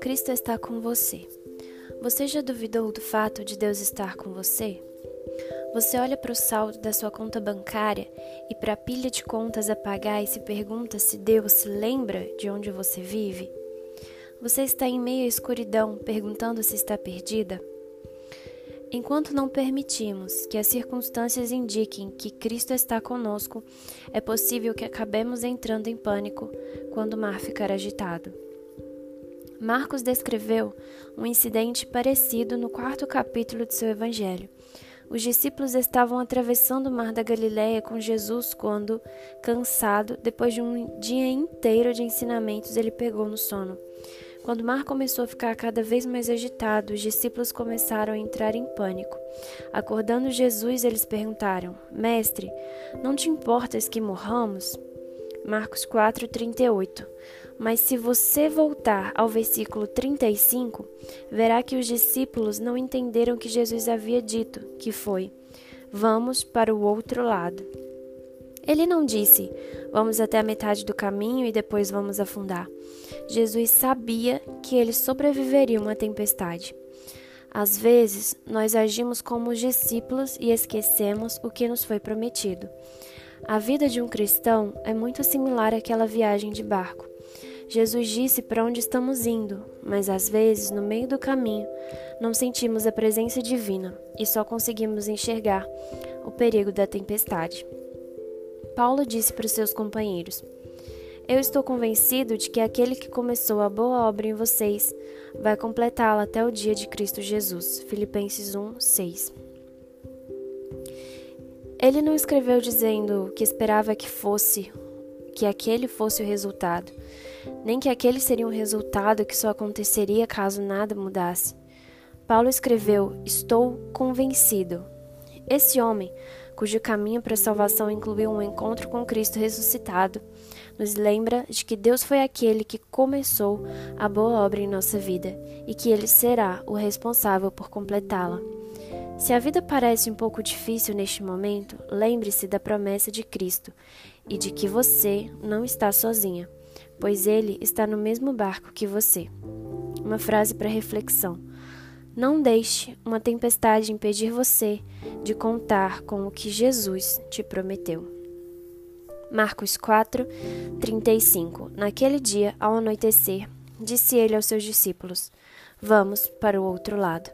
Cristo está com você. Você já duvidou do fato de Deus estar com você? Você olha para o saldo da sua conta bancária e para a pilha de contas a pagar e se pergunta se Deus se lembra de onde você vive? Você está em meio à escuridão, perguntando se está perdida? Enquanto não permitimos que as circunstâncias indiquem que Cristo está conosco, é possível que acabemos entrando em pânico quando o mar ficar agitado. Marcos descreveu um incidente parecido no quarto capítulo de seu evangelho. Os discípulos estavam atravessando o mar da Galiléia com Jesus quando, cansado, depois de um dia inteiro de ensinamentos, ele pegou no sono. Quando o mar começou a ficar cada vez mais agitado, os discípulos começaram a entrar em pânico. Acordando Jesus, eles perguntaram: Mestre, não te importas que morramos? Marcos 4:38. Mas se você voltar ao versículo 35, verá que os discípulos não entenderam o que Jesus havia dito, que foi: Vamos para o outro lado. Ele não disse: Vamos até a metade do caminho e depois vamos afundar. Jesus sabia que eles sobreviveriam a uma tempestade. Às vezes, nós agimos como os discípulos e esquecemos o que nos foi prometido. A vida de um cristão é muito similar àquela viagem de barco. Jesus disse para onde estamos indo, mas às vezes, no meio do caminho, não sentimos a presença divina e só conseguimos enxergar o perigo da tempestade. Paulo disse para os seus companheiros: Eu estou convencido de que aquele que começou a boa obra em vocês vai completá-la até o dia de Cristo Jesus. Filipenses 1, 6. Ele não escreveu dizendo que esperava que fosse que aquele fosse o resultado, nem que aquele seria um resultado que só aconteceria caso nada mudasse. Paulo escreveu: Estou convencido. Esse homem cujo caminho para a salvação incluiu um encontro com Cristo ressuscitado, nos lembra de que Deus foi aquele que começou a boa obra em nossa vida e que Ele será o responsável por completá-la. Se a vida parece um pouco difícil neste momento, lembre-se da promessa de Cristo e de que você não está sozinha, pois Ele está no mesmo barco que você. Uma frase para reflexão. Não deixe uma tempestade impedir você de contar com o que Jesus te prometeu. Marcos 4, 35 Naquele dia, ao anoitecer, disse ele aos seus discípulos: Vamos para o outro lado.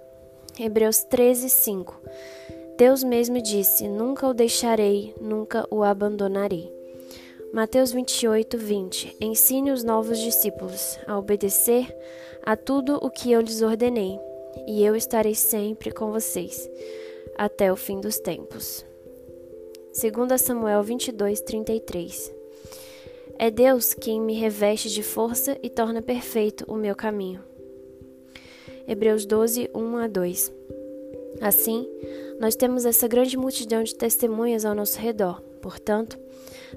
Hebreus 13, 5 Deus mesmo disse: Nunca o deixarei, nunca o abandonarei. Mateus 28, 20 Ensine os novos discípulos a obedecer a tudo o que eu lhes ordenei e eu estarei sempre com vocês, até o fim dos tempos. 2 Samuel 22, 33 É Deus quem me reveste de força e torna perfeito o meu caminho. Hebreus 12, 1 a 2 Assim, nós temos essa grande multidão de testemunhas ao nosso redor. Portanto,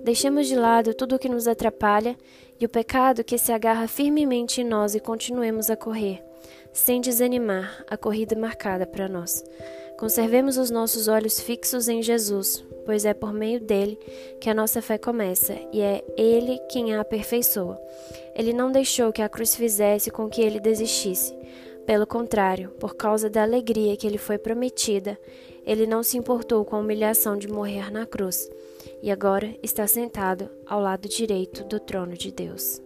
deixemos de lado tudo o que nos atrapalha e o pecado que se agarra firmemente em nós e continuemos a correr sem desanimar a corrida marcada para nós. Conservemos os nossos olhos fixos em Jesus, pois é por meio dele que a nossa fé começa e é ele quem a aperfeiçoa. Ele não deixou que a cruz fizesse com que ele desistisse. Pelo contrário, por causa da alegria que lhe foi prometida, ele não se importou com a humilhação de morrer na cruz, e agora está sentado ao lado direito do trono de Deus.